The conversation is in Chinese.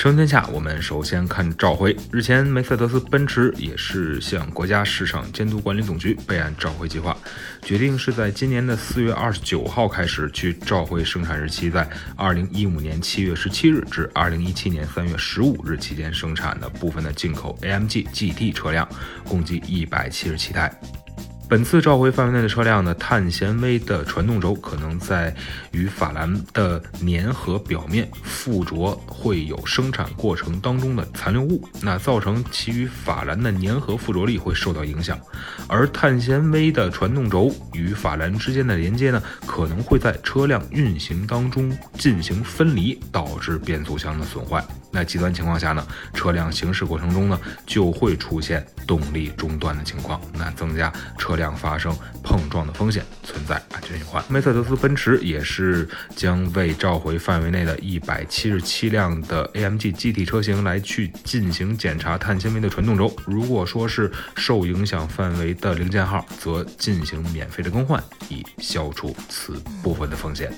车天下，我们首先看召回。日前，梅赛德斯奔驰也是向国家市场监督管理总局备案召回计划，决定是在今年的四月二十九号开始，去召回生产日期在二零一五年七月十七日至二零一七年三月十五日期间生产的部分的进口 AMG GT 车辆，共计一百七十七台。本次召回范围内的车辆呢，碳纤维的传动轴可能在与法兰的粘合表面附着，会有生产过程当中的残留物，那造成其与法兰的粘合附着力会受到影响。而碳纤维的传动轴与法兰之间的连接呢，可能会在车辆运行当中进行分离，导致变速箱的损坏。那极端情况下呢，车辆行驶过程中呢，就会出现动力中断的情况，那增加车辆发生碰撞的风险，存在安全隐患。梅赛德斯奔驰也是将为召回范围内的一百七十七辆的 AMG GT 车型来去进行检查碳纤维的传动轴，如果说是受影响范围的零件号，则进行免费的更换，以消除此部分的风险。